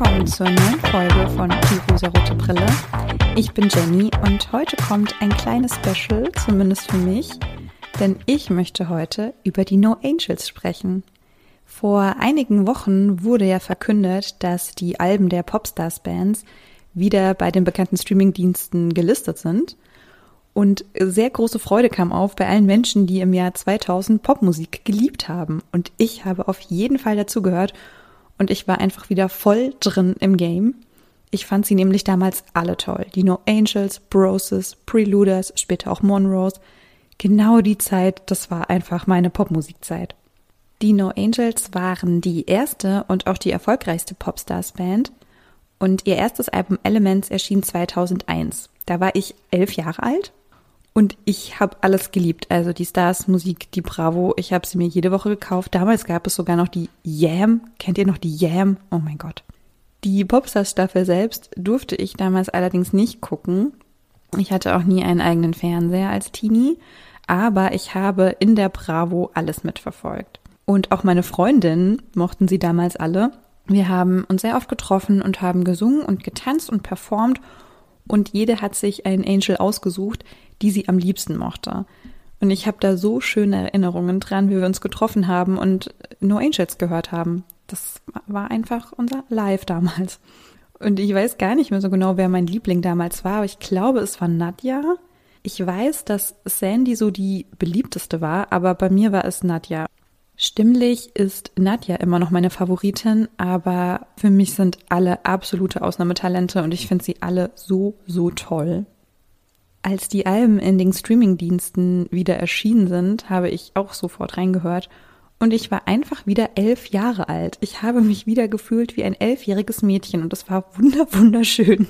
willkommen zur neuen Folge von Die rosarote Brille. Ich bin Jenny und heute kommt ein kleines Special, zumindest für mich, denn ich möchte heute über die No Angels sprechen. Vor einigen Wochen wurde ja verkündet, dass die Alben der Popstars-Bands wieder bei den bekannten Streamingdiensten gelistet sind. Und sehr große Freude kam auf bei allen Menschen, die im Jahr 2000 Popmusik geliebt haben. Und ich habe auf jeden Fall dazugehört und ich war einfach wieder voll drin im Game. Ich fand sie nämlich damals alle toll. Die No Angels, Broses, Preluders, später auch Monrose. Genau die Zeit, das war einfach meine Popmusikzeit. Die No Angels waren die erste und auch die erfolgreichste Popstars-Band und ihr erstes Album Elements erschien 2001. Da war ich elf Jahre alt und ich habe alles geliebt. Also die Stars Musik, die Bravo. Ich habe sie mir jede Woche gekauft. Damals gab es sogar noch die Yam. Kennt ihr noch die Yam? Oh mein Gott. Die Popstars Staffel selbst durfte ich damals allerdings nicht gucken. Ich hatte auch nie einen eigenen Fernseher als Teenie. Aber ich habe in der Bravo alles mitverfolgt. Und auch meine Freundinnen mochten sie damals alle. Wir haben uns sehr oft getroffen und haben gesungen und getanzt und performt und jede hat sich einen Angel ausgesucht, die sie am liebsten mochte. Und ich habe da so schöne Erinnerungen dran, wie wir uns getroffen haben und No Angels gehört haben. Das war einfach unser Live damals. Und ich weiß gar nicht mehr so genau, wer mein Liebling damals war, aber ich glaube, es war Nadja. Ich weiß, dass Sandy so die beliebteste war, aber bei mir war es Nadja. Stimmlich ist Nadja immer noch meine Favoritin, aber für mich sind alle absolute Ausnahmetalente und ich finde sie alle so, so toll. Als die Alben in den Streamingdiensten wieder erschienen sind, habe ich auch sofort reingehört und ich war einfach wieder elf Jahre alt. Ich habe mich wieder gefühlt wie ein elfjähriges Mädchen und es war wunder wunderschön.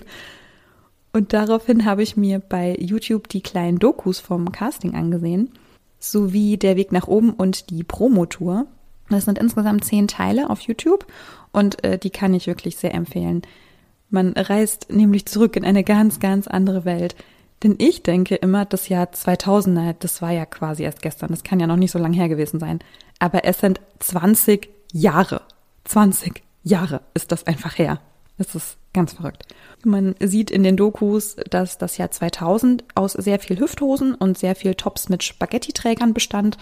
Und daraufhin habe ich mir bei YouTube die kleinen Dokus vom Casting angesehen sowie Der Weg nach oben und die Promotour. Das sind insgesamt zehn Teile auf YouTube und äh, die kann ich wirklich sehr empfehlen. Man reist nämlich zurück in eine ganz, ganz andere Welt. Denn ich denke immer, das Jahr 2000, das war ja quasi erst gestern, das kann ja noch nicht so lange her gewesen sein. Aber es sind 20 Jahre. 20 Jahre ist das einfach her. Es ist ganz verrückt. Man sieht in den Dokus, dass das Jahr 2000 aus sehr viel Hüfthosen und sehr viel Tops mit Spaghetti-Trägern bestand.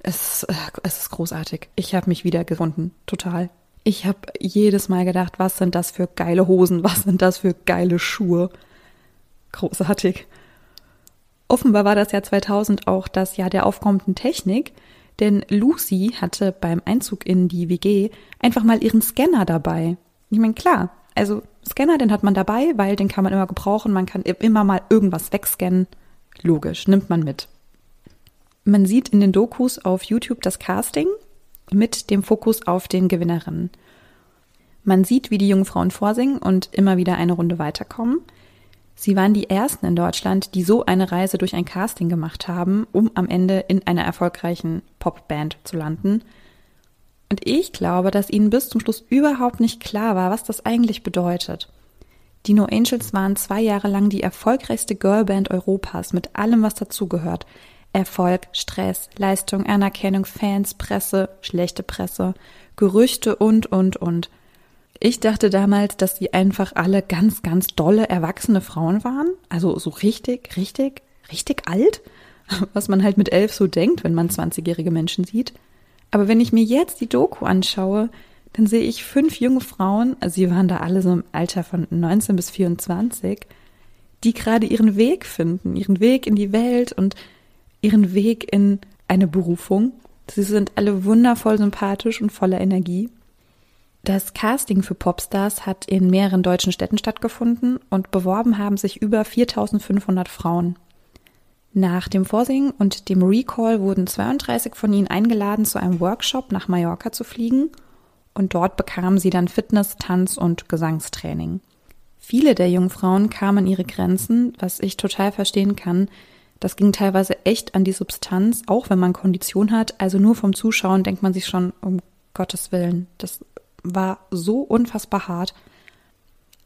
Es, äh, es ist großartig. Ich habe mich wieder gefunden. Total. Ich habe jedes Mal gedacht, was sind das für geile Hosen? Was sind das für geile Schuhe? Großartig. Offenbar war das Jahr 2000 auch das Jahr der aufkommenden Technik, denn Lucy hatte beim Einzug in die WG einfach mal ihren Scanner dabei. Ich meine, klar, also Scanner, den hat man dabei, weil den kann man immer gebrauchen. Man kann immer mal irgendwas wegscannen. Logisch, nimmt man mit. Man sieht in den Dokus auf YouTube das Casting mit dem Fokus auf den Gewinnerinnen. Man sieht, wie die jungen Frauen vorsingen und immer wieder eine Runde weiterkommen. Sie waren die ersten in Deutschland, die so eine Reise durch ein Casting gemacht haben, um am Ende in einer erfolgreichen Popband zu landen. Und ich glaube, dass ihnen bis zum Schluss überhaupt nicht klar war, was das eigentlich bedeutet. Die No Angels waren zwei Jahre lang die erfolgreichste Girlband Europas mit allem, was dazugehört. Erfolg, Stress, Leistung, Anerkennung, Fans, Presse, schlechte Presse, Gerüchte und, und, und. Ich dachte damals, dass die einfach alle ganz, ganz dolle, erwachsene Frauen waren. Also so richtig, richtig, richtig alt. Was man halt mit elf so denkt, wenn man 20-jährige Menschen sieht. Aber wenn ich mir jetzt die Doku anschaue, dann sehe ich fünf junge Frauen, also sie waren da alle so im Alter von 19 bis 24, die gerade ihren Weg finden, ihren Weg in die Welt und ihren Weg in eine Berufung. Sie sind alle wundervoll sympathisch und voller Energie. Das Casting für Popstars hat in mehreren deutschen Städten stattgefunden und beworben haben sich über 4500 Frauen. Nach dem Vorsingen und dem Recall wurden 32 von ihnen eingeladen, zu einem Workshop nach Mallorca zu fliegen und dort bekamen sie dann Fitness, Tanz und Gesangstraining. Viele der jungen Frauen kamen an ihre Grenzen, was ich total verstehen kann. Das ging teilweise echt an die Substanz, auch wenn man Kondition hat. Also nur vom Zuschauen denkt man sich schon, um Gottes Willen, das war so unfassbar hart.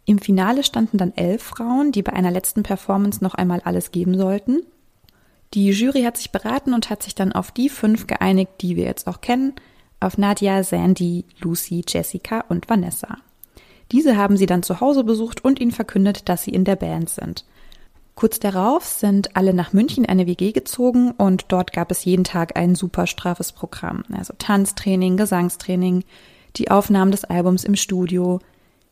Im Finale standen dann elf Frauen, die bei einer letzten Performance noch einmal alles geben sollten. Die Jury hat sich beraten und hat sich dann auf die fünf geeinigt, die wir jetzt auch kennen, auf Nadia, Sandy, Lucy, Jessica und Vanessa. Diese haben sie dann zu Hause besucht und ihnen verkündet, dass sie in der Band sind. Kurz darauf sind alle nach München in eine WG gezogen und dort gab es jeden Tag ein super straffes Programm. Also Tanztraining, Gesangstraining, die Aufnahmen des Albums im Studio.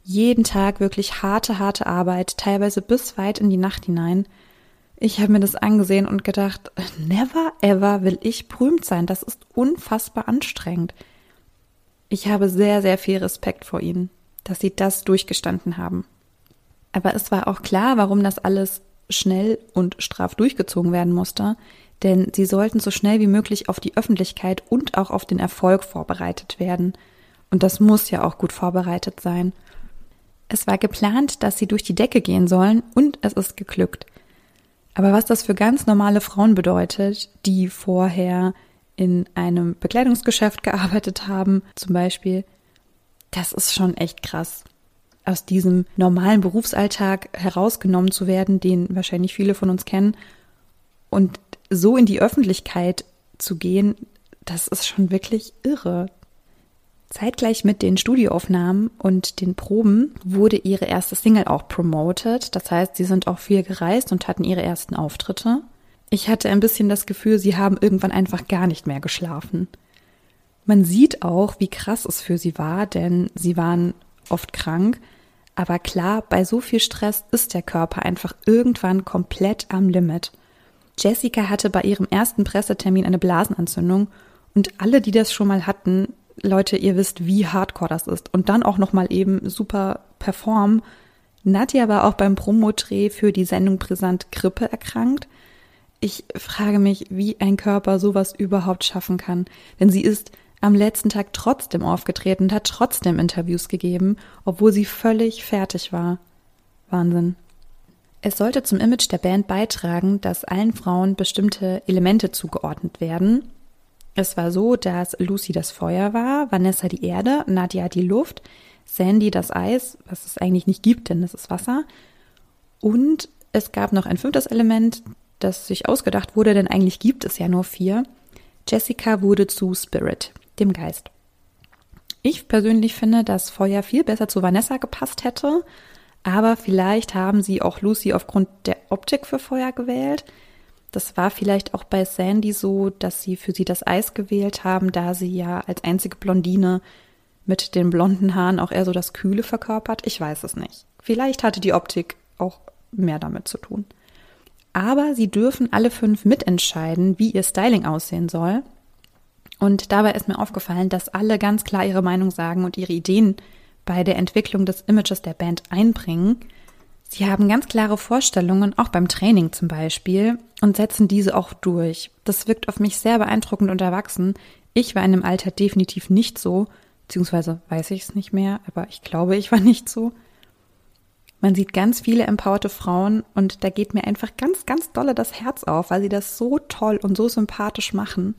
Jeden Tag wirklich harte, harte Arbeit, teilweise bis weit in die Nacht hinein. Ich habe mir das angesehen und gedacht, never ever will ich berühmt sein. Das ist unfassbar anstrengend. Ich habe sehr, sehr viel Respekt vor ihnen, dass sie das durchgestanden haben. Aber es war auch klar, warum das alles schnell und straff durchgezogen werden musste, denn sie sollten so schnell wie möglich auf die Öffentlichkeit und auch auf den Erfolg vorbereitet werden. Und das muss ja auch gut vorbereitet sein. Es war geplant, dass sie durch die Decke gehen sollen und es ist geglückt. Aber was das für ganz normale Frauen bedeutet, die vorher in einem Bekleidungsgeschäft gearbeitet haben, zum Beispiel, das ist schon echt krass aus diesem normalen Berufsalltag herausgenommen zu werden, den wahrscheinlich viele von uns kennen, und so in die Öffentlichkeit zu gehen, das ist schon wirklich irre. Zeitgleich mit den Studioaufnahmen und den Proben wurde ihre erste Single auch promoted. Das heißt, sie sind auch viel gereist und hatten ihre ersten Auftritte. Ich hatte ein bisschen das Gefühl, sie haben irgendwann einfach gar nicht mehr geschlafen. Man sieht auch, wie krass es für sie war, denn sie waren oft krank aber klar, bei so viel Stress ist der Körper einfach irgendwann komplett am Limit. Jessica hatte bei ihrem ersten Pressetermin eine Blasenentzündung und alle, die das schon mal hatten, Leute, ihr wisst, wie hardcore das ist. Und dann auch nochmal eben super performen. Nadja war auch beim Promodreh für die Sendung Brisant Grippe erkrankt. Ich frage mich, wie ein Körper sowas überhaupt schaffen kann. Denn sie ist am letzten Tag trotzdem aufgetreten und hat trotzdem Interviews gegeben, obwohl sie völlig fertig war. Wahnsinn. Es sollte zum Image der Band beitragen, dass allen Frauen bestimmte Elemente zugeordnet werden. Es war so, dass Lucy das Feuer war, Vanessa die Erde, Nadia die Luft, Sandy das Eis, was es eigentlich nicht gibt, denn es ist Wasser. Und es gab noch ein fünftes Element, das sich ausgedacht wurde, denn eigentlich gibt es ja nur vier. Jessica wurde zu Spirit dem Geist. Ich persönlich finde, dass Feuer viel besser zu Vanessa gepasst hätte, aber vielleicht haben sie auch Lucy aufgrund der Optik für Feuer gewählt. Das war vielleicht auch bei Sandy so, dass sie für sie das Eis gewählt haben, da sie ja als einzige Blondine mit den blonden Haaren auch eher so das Kühle verkörpert. Ich weiß es nicht. Vielleicht hatte die Optik auch mehr damit zu tun. Aber sie dürfen alle fünf mitentscheiden, wie ihr Styling aussehen soll. Und dabei ist mir aufgefallen, dass alle ganz klar ihre Meinung sagen und ihre Ideen bei der Entwicklung des Images der Band einbringen. Sie haben ganz klare Vorstellungen, auch beim Training zum Beispiel, und setzen diese auch durch. Das wirkt auf mich sehr beeindruckend und erwachsen. Ich war in dem Alter definitiv nicht so, beziehungsweise weiß ich es nicht mehr, aber ich glaube, ich war nicht so. Man sieht ganz viele empowerte Frauen und da geht mir einfach ganz, ganz dolle das Herz auf, weil sie das so toll und so sympathisch machen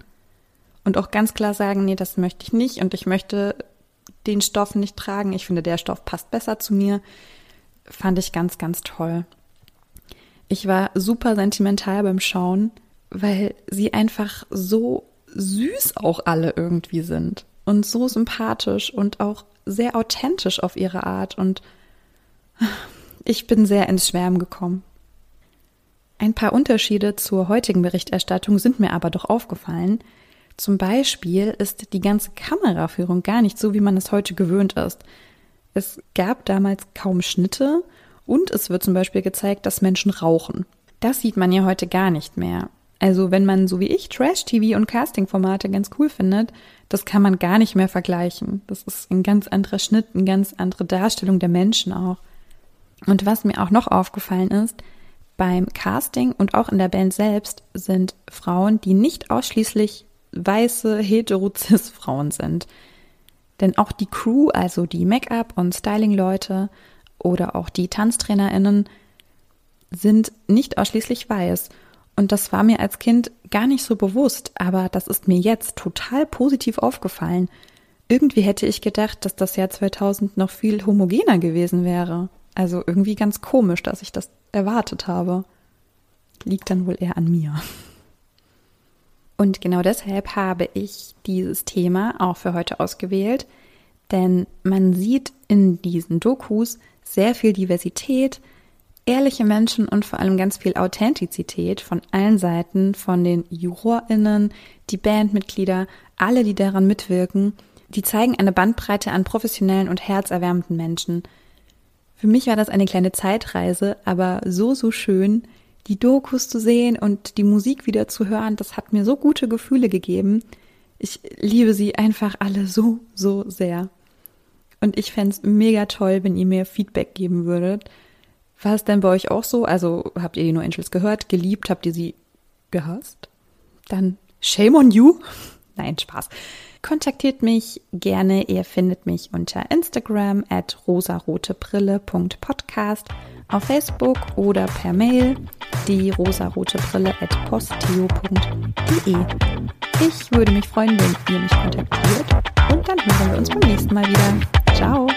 und auch ganz klar sagen, nee, das möchte ich nicht und ich möchte den Stoff nicht tragen. Ich finde, der Stoff passt besser zu mir. Fand ich ganz, ganz toll. Ich war super sentimental beim Schauen, weil sie einfach so süß auch alle irgendwie sind und so sympathisch und auch sehr authentisch auf ihre Art und ich bin sehr ins Schwärmen gekommen. Ein paar Unterschiede zur heutigen Berichterstattung sind mir aber doch aufgefallen, zum Beispiel ist die ganze Kameraführung gar nicht so, wie man es heute gewöhnt ist. Es gab damals kaum Schnitte und es wird zum Beispiel gezeigt, dass Menschen rauchen. Das sieht man ja heute gar nicht mehr. Also wenn man so wie ich Trash-TV und Casting-Formate ganz cool findet, das kann man gar nicht mehr vergleichen. Das ist ein ganz anderer Schnitt, eine ganz andere Darstellung der Menschen auch. Und was mir auch noch aufgefallen ist, beim Casting und auch in der Band selbst sind Frauen, die nicht ausschließlich weiße hetero-cis-Frauen sind. Denn auch die Crew, also die Make-up- und Styling-Leute oder auch die TanztrainerInnen, sind nicht ausschließlich weiß. Und das war mir als Kind gar nicht so bewusst, aber das ist mir jetzt total positiv aufgefallen. Irgendwie hätte ich gedacht, dass das Jahr 2000 noch viel homogener gewesen wäre. Also irgendwie ganz komisch, dass ich das erwartet habe. Liegt dann wohl eher an mir. Und genau deshalb habe ich dieses Thema auch für heute ausgewählt, Denn man sieht in diesen Dokus sehr viel Diversität, ehrliche Menschen und vor allem ganz viel Authentizität von allen Seiten, von den JurorInnen, die Bandmitglieder, alle, die daran mitwirken. Die zeigen eine Bandbreite an professionellen und herzerwärmenden Menschen. Für mich war das eine kleine Zeitreise, aber so, so schön, die Dokus zu sehen und die Musik wieder zu hören. Das hat mir so gute Gefühle gegeben. Ich liebe sie einfach alle so, so sehr. Und ich fände es mega toll, wenn ihr mir Feedback geben würdet. War es denn bei euch auch so? Also habt ihr die No Angels gehört, geliebt, habt ihr sie gehasst? Dann shame on you. Nein, Spaß. Kontaktiert mich gerne. Ihr findet mich unter Instagram at rosarotebrille.podcast, auf Facebook oder per Mail die rosarotebrille at posteo.de. Ich würde mich freuen, wenn ihr mich kontaktiert und dann hören wir uns beim nächsten Mal wieder. Ciao!